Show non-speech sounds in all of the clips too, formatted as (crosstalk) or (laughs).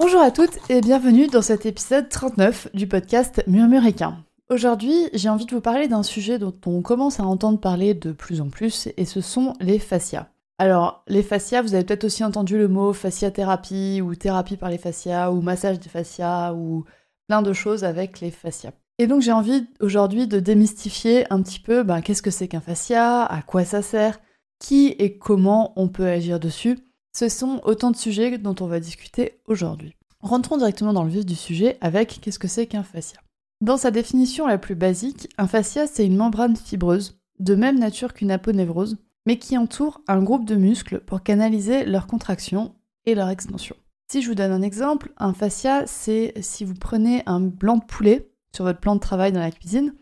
Bonjour à toutes et bienvenue dans cet épisode 39 du podcast Murmuréquin. Aujourd'hui, j'ai envie de vous parler d'un sujet dont on commence à entendre parler de plus en plus et ce sont les fascias. Alors, les fascias, vous avez peut-être aussi entendu le mot fasciathérapie ou thérapie par les fascias ou massage des fascias ou plein de choses avec les fascias. Et donc j'ai envie aujourd'hui de démystifier un petit peu ben, qu'est-ce que c'est qu'un fascia, à quoi ça sert, qui et comment on peut agir dessus ce sont autant de sujets dont on va discuter aujourd'hui. Rentrons directement dans le vif du sujet avec qu'est-ce que c'est qu'un fascia? Dans sa définition la plus basique, un fascia c'est une membrane fibreuse, de même nature qu'une aponévrose, mais qui entoure un groupe de muscles pour canaliser leur contraction et leur extension. Si je vous donne un exemple, un fascia c'est si vous prenez un blanc de poulet sur votre plan de travail dans la cuisine,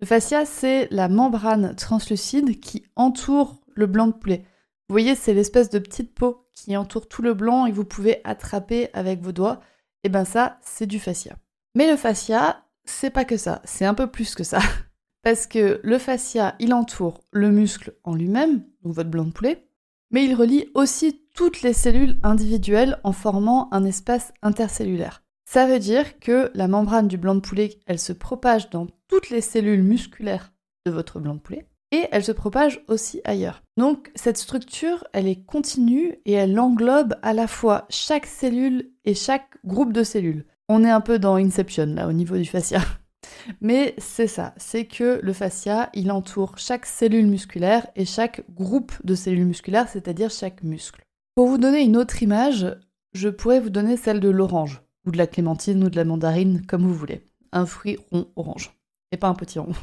le fascia c'est la membrane translucide qui entoure le blanc de poulet. Vous voyez, c'est l'espèce de petite peau qui entoure tout le blanc et que vous pouvez attraper avec vos doigts. Et ben ça, c'est du fascia. Mais le fascia, c'est pas que ça, c'est un peu plus que ça. (laughs) Parce que le fascia, il entoure le muscle en lui-même, donc votre blanc de poulet, mais il relie aussi toutes les cellules individuelles en formant un espace intercellulaire. Ça veut dire que la membrane du blanc de poulet, elle se propage dans toutes les cellules musculaires de votre blanc de poulet, et elle se propage aussi ailleurs. Donc cette structure, elle est continue et elle englobe à la fois chaque cellule et chaque groupe de cellules. On est un peu dans Inception là au niveau du fascia. (laughs) Mais c'est ça, c'est que le fascia, il entoure chaque cellule musculaire et chaque groupe de cellules musculaires, c'est-à-dire chaque muscle. Pour vous donner une autre image, je pourrais vous donner celle de l'orange, ou de la clémentine, ou de la mandarine, comme vous voulez. Un fruit rond orange, et pas un petit rond.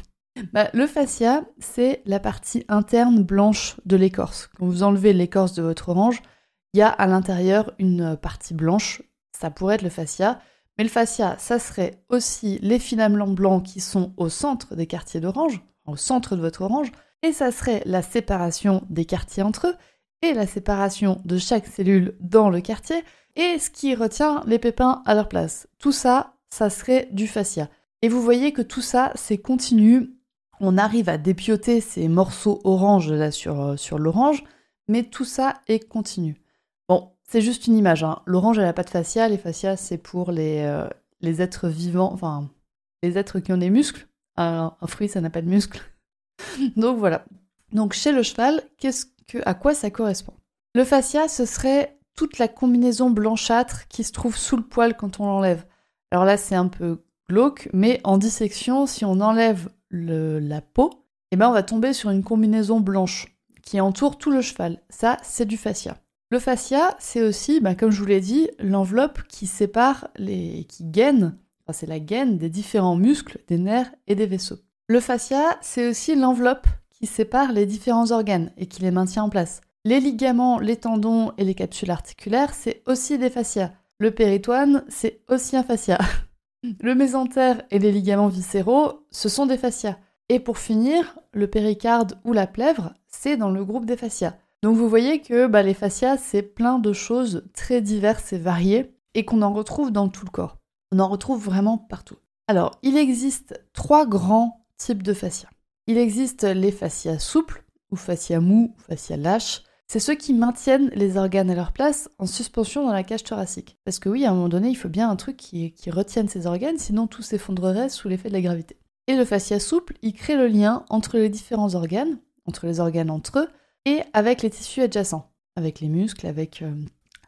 Bah, le fascia, c'est la partie interne blanche de l'écorce. Quand vous enlevez l'écorce de votre orange, il y a à l'intérieur une partie blanche, ça pourrait être le fascia. Mais le fascia, ça serait aussi les filaments blancs qui sont au centre des quartiers d'orange, au centre de votre orange, et ça serait la séparation des quartiers entre eux, et la séparation de chaque cellule dans le quartier, et ce qui retient les pépins à leur place. Tout ça, ça serait du fascia. Et vous voyez que tout ça, c'est continu on arrive à dépioter ces morceaux orange là sur, euh, sur l'orange, mais tout ça est continu. Bon, c'est juste une image. Hein. L'orange, elle n'a pas de fascia. Les fascias, c'est pour les, euh, les êtres vivants, enfin, les êtres qui ont des muscles. Un, fruit, ça n'a pas de muscles. (laughs) Donc voilà. Donc chez le cheval, qu'est-ce que, à quoi ça correspond? Le fascia, ce serait toute la combinaison blanchâtre qui se trouve sous le poil quand on l'enlève. Alors là, c'est un peu glauque, mais en dissection, si on enlève la peau, eh ben on va tomber sur une combinaison blanche qui entoure tout le cheval. Ça, c'est du fascia. Le fascia, c'est aussi, ben, comme je vous l'ai dit, l'enveloppe qui sépare les, qui gaine, enfin c'est la gaine des différents muscles, des nerfs et des vaisseaux. Le fascia, c'est aussi l'enveloppe qui sépare les différents organes et qui les maintient en place. Les ligaments, les tendons et les capsules articulaires, c'est aussi des fascias. Le péritoine, c'est aussi un fascia. (laughs) Le mésentère et les ligaments viscéraux, ce sont des fascias. Et pour finir, le péricarde ou la plèvre, c'est dans le groupe des fascias. Donc vous voyez que bah, les fascias, c'est plein de choses très diverses et variées et qu'on en retrouve dans tout le corps. On en retrouve vraiment partout. Alors, il existe trois grands types de fascias. Il existe les fascias souples, ou fascias mous, ou fascias lâches, c'est ceux qui maintiennent les organes à leur place en suspension dans la cage thoracique. Parce que oui, à un moment donné, il faut bien un truc qui, retienne ces organes, sinon tout s'effondrerait sous l'effet de la gravité. Et le fascia souple, il crée le lien entre les différents organes, entre les organes entre eux, et avec les tissus adjacents, avec les muscles, avec, euh,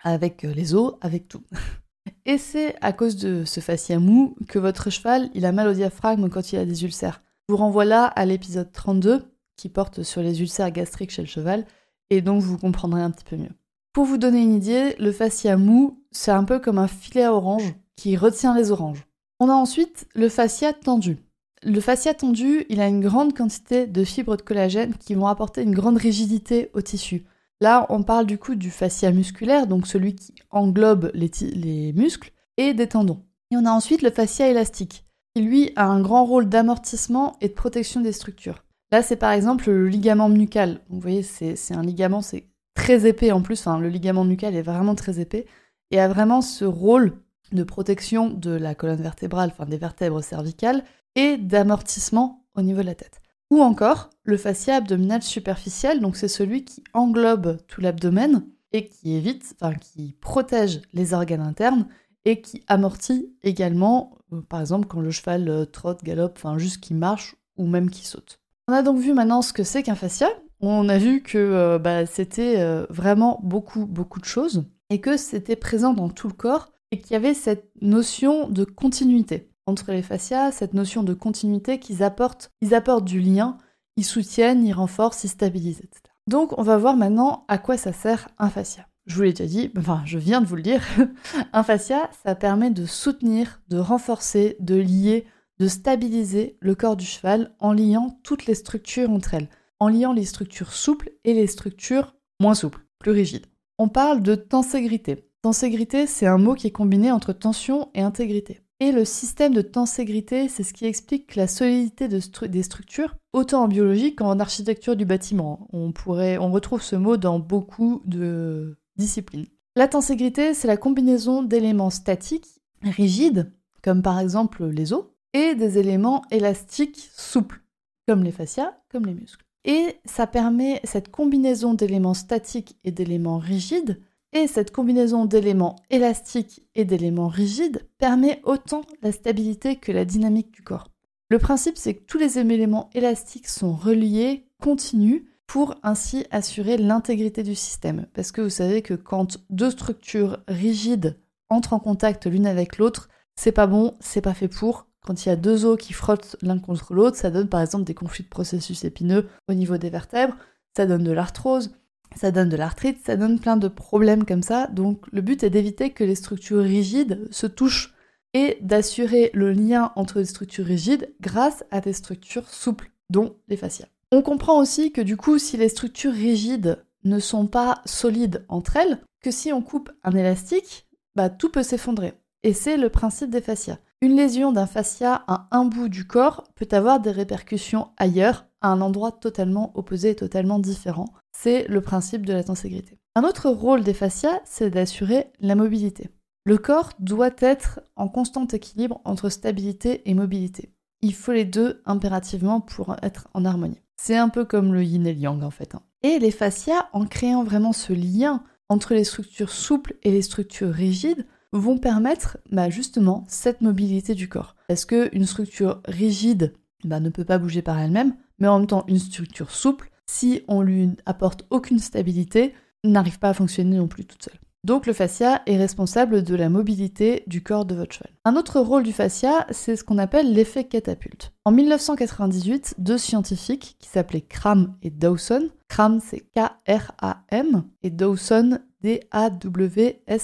euh, les os, avec tout. (laughs) Et c'est à cause de ce fascia mou que votre cheval, il a mal au diaphragme quand il a des ulcères. Je vous renvoie là à l'épisode 32 qui porte sur les ulcères gastriques chez le cheval et donc vous comprendrez un petit peu mieux. Pour vous donner une idée, le fascia mou, c'est un peu comme un filet à orange qui retient les oranges. On a ensuite le fascia tendu. Le fascia tendu, il a une grande quantité de fibres de collagène qui vont apporter une grande rigidité au tissu. Là, on parle du coup du fascia musculaire, donc celui qui englobe les, les muscles, et des tendons. Et on a ensuite le fascia élastique, qui lui a un grand rôle d'amortissement et de protection des structures. Là, c'est par exemple le ligament nucal. Vous voyez, c'est un ligament, c'est très épais en plus. Le ligament nucal est vraiment très épais et a vraiment ce rôle de protection de la colonne vertébrale, enfin des vertèbres cervicales, et d'amortissement au niveau de la tête. Ou encore le fascia abdominal superficiel, donc c'est celui qui englobe tout l'abdomen et qui évite, enfin qui protège les organes internes et qui amortit également, euh, par exemple quand le cheval trotte, galope, enfin juste qui marche ou même qui saute. On a donc vu maintenant ce que c'est qu'un fascia. On a vu que euh, bah, c'était vraiment beaucoup, beaucoup de choses et que c'était présent dans tout le corps et qu'il y avait cette notion de continuité entre les fascias, cette notion de continuité qu'ils apportent, ils apportent du lien, ils soutiennent, ils renforcent, ils stabilisent, etc. Donc on va voir maintenant à quoi ça sert un fascia. Je vous l'ai déjà dit, enfin je viens de vous le dire, (laughs) un fascia, ça permet de soutenir, de renforcer, de lier, de stabiliser le corps du cheval en liant toutes les structures entre elles, en liant les structures souples et les structures moins souples, plus rigides. On parle de tenségrité. Tenségrité, c'est un mot qui est combiné entre tension et intégrité. Et le système de tenségrité, c'est ce qui explique la solidité des structures, autant en biologie qu'en architecture du bâtiment. On, on retrouve ce mot dans beaucoup de disciplines. La tenségrité, c'est la combinaison d'éléments statiques, rigides, comme par exemple les os, et des éléments élastiques, souples, comme les fascias, comme les muscles. Et ça permet cette combinaison d'éléments statiques et d'éléments rigides et cette combinaison d'éléments élastiques et d'éléments rigides permet autant la stabilité que la dynamique du corps. Le principe, c'est que tous les éléments élastiques sont reliés, continus, pour ainsi assurer l'intégrité du système. Parce que vous savez que quand deux structures rigides entrent en contact l'une avec l'autre, c'est pas bon, c'est pas fait pour. Quand il y a deux os qui frottent l'un contre l'autre, ça donne par exemple des conflits de processus épineux au niveau des vertèbres, ça donne de l'arthrose, ça donne de l'arthrite, ça donne plein de problèmes comme ça. Donc le but est d'éviter que les structures rigides se touchent et d'assurer le lien entre les structures rigides grâce à des structures souples, dont les fascias. On comprend aussi que du coup, si les structures rigides ne sont pas solides entre elles, que si on coupe un élastique, bah, tout peut s'effondrer. Et c'est le principe des fascias. Une lésion d'un fascia à un bout du corps peut avoir des répercussions ailleurs, à un endroit totalement opposé et totalement différent. C'est le principe de la tenségrité. Un autre rôle des fascias, c'est d'assurer la mobilité. Le corps doit être en constant équilibre entre stabilité et mobilité. Il faut les deux impérativement pour être en harmonie. C'est un peu comme le yin et le yang en fait. Hein. Et les fascias, en créant vraiment ce lien entre les structures souples et les structures rigides, vont permettre bah, justement cette mobilité du corps. Parce qu'une structure rigide bah, ne peut pas bouger par elle-même, mais en même temps une structure souple si on lui apporte aucune stabilité, n'arrive pas à fonctionner non plus toute seule. Donc le fascia est responsable de la mobilité du corps de votre cheval. Un autre rôle du fascia, c'est ce qu'on appelle l'effet catapulte. En 1998, deux scientifiques qui s'appelaient Cram et Dawson, Cram c'est K-R-A-M et Dawson D-A-W-S-O-N.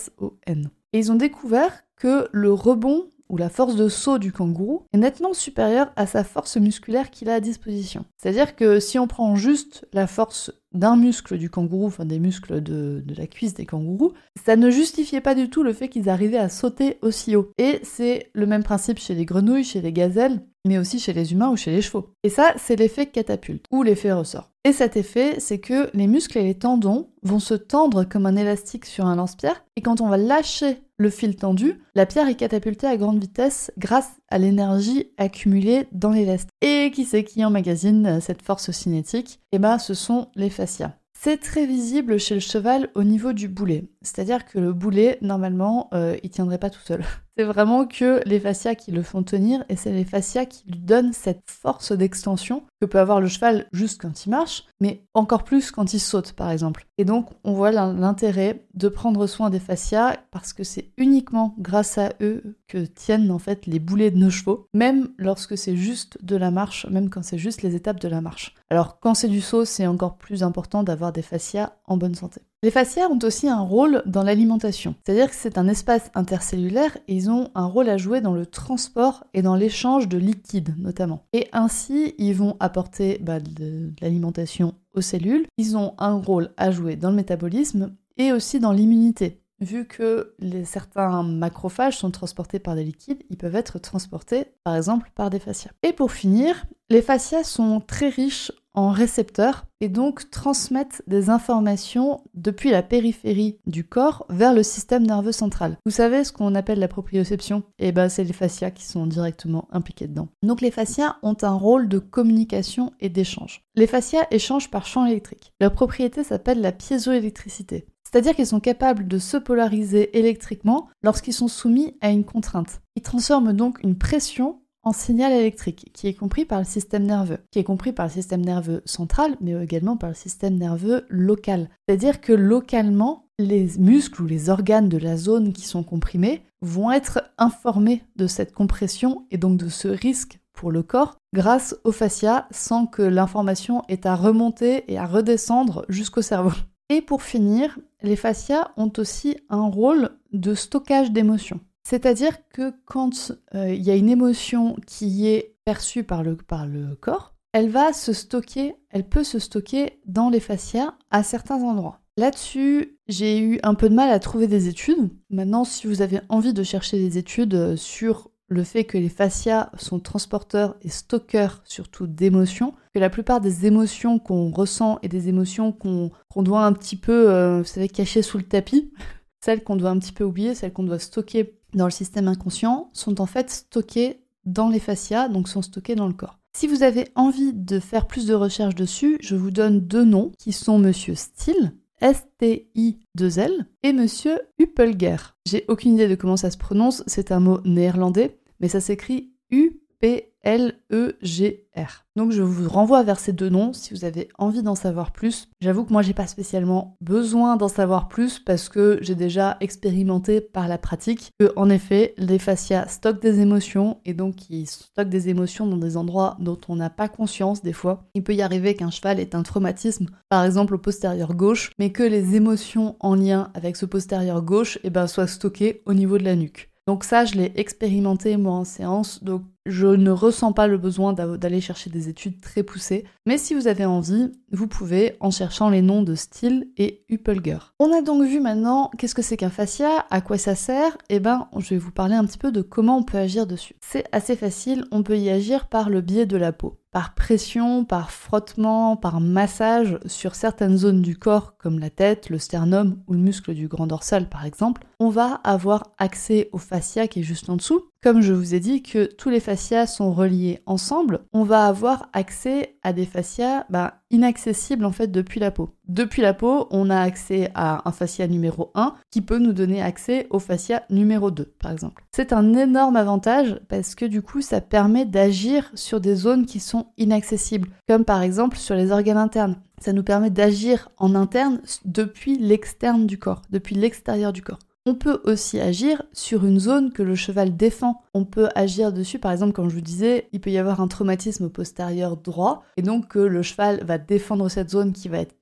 Et ils ont découvert que le rebond ou la force de saut du kangourou est nettement supérieure à sa force musculaire qu'il a à disposition. C'est-à-dire que si on prend juste la force d'un muscle du kangourou, enfin des muscles de, de, la cuisse des kangourous, ça ne justifiait pas du tout le fait qu'ils arrivaient à sauter aussi haut. Et c'est le même principe chez les grenouilles, chez les gazelles, mais aussi chez les humains ou chez les chevaux. Et ça, c'est l'effet catapulte, ou l'effet ressort. Et cet effet, c'est que les muscles et les tendons vont se tendre comme un élastique sur un lance-pierre, et quand on va lâcher le fil tendu, la pierre est catapultée à grande vitesse grâce à l'énergie accumulée dans l'élastique. Et qui c'est qui emmagasine cette force cinétique? Eh ben, ce sont les fascias. C'est très visible chez le cheval au niveau du boulet. C'est-à-dire que le boulet, normalement, euh, il tiendrait pas tout seul. (laughs) C'est vraiment que les fascias qui le font tenir et c'est les fascias qui lui donnent cette force d'extension que peut avoir le cheval juste quand il marche, mais encore plus quand il saute par exemple. Et donc on voit l'intérêt de prendre soin des fascias parce que c'est uniquement grâce à eux que tiennent en fait les boulets de nos chevaux, même lorsque c'est juste de la marche, même quand c'est juste les étapes de la marche. Alors quand c'est du saut, c'est encore plus important d'avoir des fascias en bonne santé. Les fascias ont aussi un rôle dans l'alimentation, c'est-à-dire que c'est un espace intercellulaire et ils ont un rôle à jouer dans le transport et dans l'échange de liquides notamment. Et ainsi, ils vont apporter bah, de, l'alimentation aux cellules, ils ont un rôle à jouer dans le métabolisme et aussi dans l'immunité vu que certains macrophages sont transportés par des liquides, ils peuvent être transportés par exemple par des fascias. Et pour finir, les fascias sont très riches en récepteurs et donc transmettent des informations depuis la périphérie du corps vers le système nerveux central. Vous savez ce qu'on appelle la proprioception? Eh ben c'est les fascias qui sont directement impliqués dedans. Donc les fascias ont un rôle de communication et d'échange. Les fascias échangent par champ électrique. Leur propriété s'appelle la piézoélectricité. C'est-à-dire qu'ils sont capables de se polariser électriquement lorsqu'ils sont soumis à une contrainte. Ils transforment donc une pression en signal électrique, qui est compris par le système nerveux, qui est compris par le système nerveux central, mais également par le système nerveux local. C'est-à-dire que localement, les muscles ou les organes de la zone qui sont comprimés vont être informés de cette compression et donc de ce risque pour le corps grâce au fascia sans que l'information ait à remonter et à redescendre jusqu'au cerveau. Et pour finir, les fascias ont aussi un rôle de stockage d'émotions. C'est-à-dire que quand euh, il y a une émotion qui est perçue par le, par le corps, elle va se stocker, elle peut se stocker dans les fascias à certains endroits. Là-dessus, j'ai eu un peu de mal à trouver des études. Maintenant, si vous avez envie de chercher des études euh, sur le fait que les fascias sont transporteurs et stockeurs surtout d'émotions, que la plupart des émotions qu'on ressent et des émotions qu'on doit un petit peu, euh, vous savez, cacher sous le tapis, (laughs) celles qu'on doit un petit peu oublier, celles qu'on doit stocker dans le système inconscient sont en fait stockées dans les fascias, donc sont stockées dans le corps. Si vous avez envie de faire plus de recherches dessus, je vous donne deux noms qui sont Monsieur Still, S-T-I-2-L, et Monsieur Huppelger. J'ai aucune idée de comment ça se prononce, c'est un mot néerlandais, mais ça s'écrit U-P L-E-G-R. Donc je vous renvoie vers ces deux noms si vous avez envie d'en savoir plus. J'avoue que moi j'ai pas spécialement besoin d'en savoir plus parce que j'ai déjà expérimenté par la pratique que en effet les fascias stockent des émotions et donc ils stockent des émotions dans des endroits dont on n'a pas conscience des fois. Il peut y arriver qu'un cheval ait un traumatisme par exemple au postérieur gauche mais que les émotions en lien avec ce postérieur gauche eh ben, soient stockées au niveau de la nuque. Donc ça, je l'ai expérimenté moi en séance, donc je ne ressens pas le besoin d'aller chercher des études très poussées. Mais si vous avez envie, vous pouvez en cherchant les noms de Steele et Huppelger. On a donc vu maintenant qu'est-ce que c'est qu'un fascia, à quoi ça sert, et eh ben je vais vous parler un petit peu de comment on peut agir dessus. C'est assez facile, on peut y agir par le biais de la peau par pression, par frottement, par massage sur certaines zones du corps comme la tête, le sternum ou le muscle du grand dorsal par exemple, on va avoir accès au fascia qui est juste en dessous. Comme je vous ai dit que tous les fascias sont reliés ensemble, on va avoir accès à des fascias bah, inaccessibles en fait depuis la peau. Depuis la peau, on a accès à un fascia numéro 1 qui peut nous donner accès au fascia numéro 2 par exemple. C'est un énorme avantage parce que du coup ça permet d'agir sur des zones qui sont inaccessibles, comme par exemple sur les organes internes. Ça nous permet d'agir en interne depuis l'externe du corps, depuis l'extérieur du corps. On peut aussi agir sur une zone que le cheval défend. On peut agir dessus, par exemple, comme je vous disais, il peut y avoir un traumatisme postérieur droit, et donc que le cheval va défendre cette zone qui va être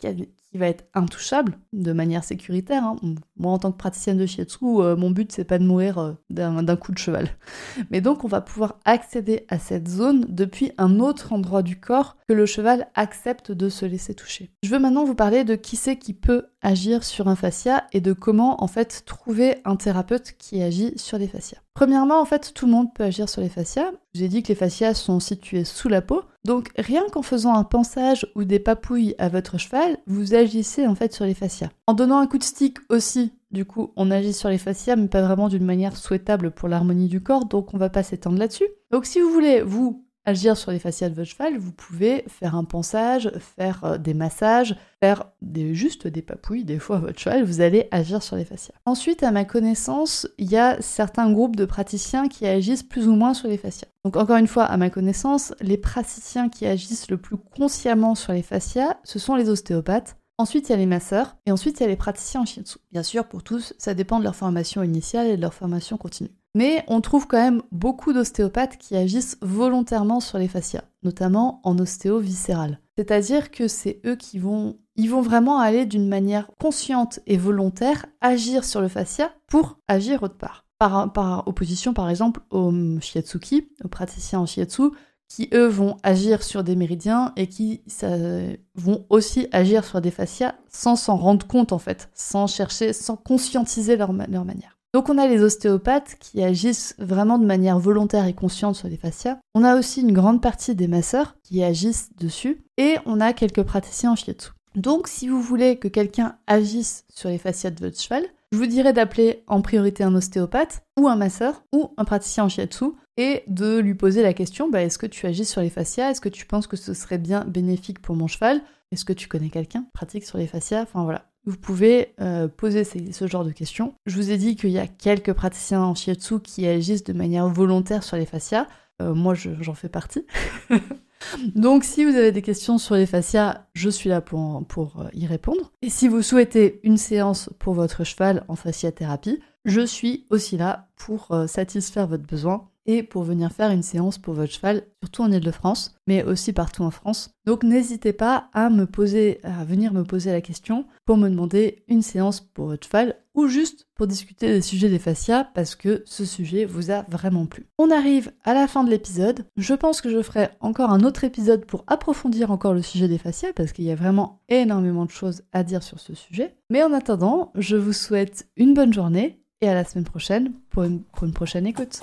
qui va être intouchable de manière sécuritaire. Hein. Moi, en tant que praticienne de shiatsu, euh, mon but c'est pas de mourir euh, d'un coup de cheval. (laughs) Mais donc, on va pouvoir accéder à cette zone depuis un autre endroit du corps que le cheval accepte de se laisser toucher. Je veux maintenant vous parler de qui c'est qui peut agir sur un fascia et de comment en fait trouver un thérapeute qui agit sur les fascias. Premièrement, en fait, tout le monde peut agir sur les fascias. Je vous ai dit que les fascias sont situés sous la peau, donc rien qu'en faisant un pansage ou des papouilles à votre cheval, vous agissez en fait sur les fascias. En donnant un coup de stick aussi, du coup, on agit sur les fascias, mais pas vraiment d'une manière souhaitable pour l'harmonie du corps, donc on va pas s'étendre là-dessus. Donc si vous voulez, vous, agir sur les fascias de votre cheval, vous pouvez faire un pansage, faire euh, des massages, faire des, juste des papouilles des fois à votre cheval, vous allez agir sur les fascias. Ensuite, à ma connaissance, il y a certains groupes de praticiens qui agissent plus ou moins sur les fascias. Donc encore une fois, à ma connaissance, les praticiens qui agissent le plus consciemment sur les fascias, ce sont les ostéopathes. Ensuite, il y a les masseurs et ensuite, il y a les praticiens en. Bien sûr, pour tous, ça dépend de leur formation initiale et de leur formation continue. Mais on trouve quand même beaucoup d'ostéopathes qui agissent volontairement sur les fascias, notamment en ostéo viscéral. C'est-à-dire que c'est eux qui vont, ils vont vraiment aller d'une manière consciente et volontaire agir sur le fascia pour agir autre part. Par, opposition par exemple au shiatsuki, aux praticiens en shiatsu, qui eux vont agir sur des méridiens et qui vont aussi agir sur des fascias sans s'en rendre compte en fait, sans chercher, sans conscientiser leur manière. Donc on a les ostéopathes qui agissent vraiment de manière volontaire et consciente sur les fascias. On a aussi une grande partie des masseurs qui agissent dessus. Et on a quelques praticiens en shiatsu. Donc si vous voulez que quelqu'un agisse sur les fascias de votre cheval, je vous dirais d'appeler en priorité un ostéopathe ou un masseur ou un praticien en shiatsu et de lui poser la question bah, est-ce que tu agis sur les fascias? Est-ce que tu penses que ce serait bien bénéfique pour mon cheval? Est-ce que tu connais quelqu'un pratique sur les fascias? Enfin voilà. Vous pouvez euh, poser ce genre de questions. Je vous ai dit qu'il y a quelques praticiens en shiatsu qui agissent de manière volontaire sur les fascias. Euh, moi, j'en fais partie. (laughs) Donc si vous avez des questions sur les fascias, je suis là pour, pour euh, y répondre. Et si vous souhaitez une séance pour votre cheval en fasciathérapie, je suis aussi là pour satisfaire votre besoin et pour venir faire une séance pour votre cheval, surtout en Ile-de-France, mais aussi partout en France. Donc n'hésitez pas à me poser, à venir me poser la question pour me demander une séance pour votre cheval ou juste pour discuter des sujets des fascias parce que ce sujet vous a vraiment plu. On arrive à la fin de l'épisode. Je pense que je ferai encore un autre épisode pour approfondir encore le sujet des fascias parce qu'il y a vraiment énormément de choses à dire sur ce sujet. Mais en attendant, je vous souhaite une bonne journée et à la semaine prochaine pour une, pour une prochaine écoute.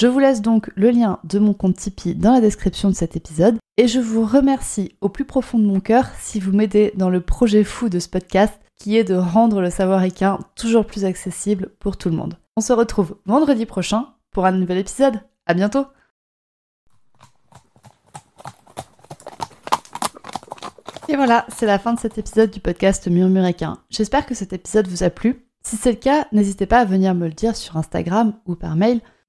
Je vous laisse donc le lien de mon compte Tipeee dans la description de cet épisode et je vous remercie au plus profond de mon cœur si vous m'aidez dans le projet fou de ce podcast qui est de rendre le savoir équin toujours plus accessible pour tout le monde. On se retrouve vendredi prochain pour un nouvel épisode. À bientôt! Et voilà, c'est la fin de cet épisode du podcast Murmuréquin. J'espère que cet épisode vous a plu. Si c'est le cas, n'hésitez pas à venir me le dire sur Instagram ou par mail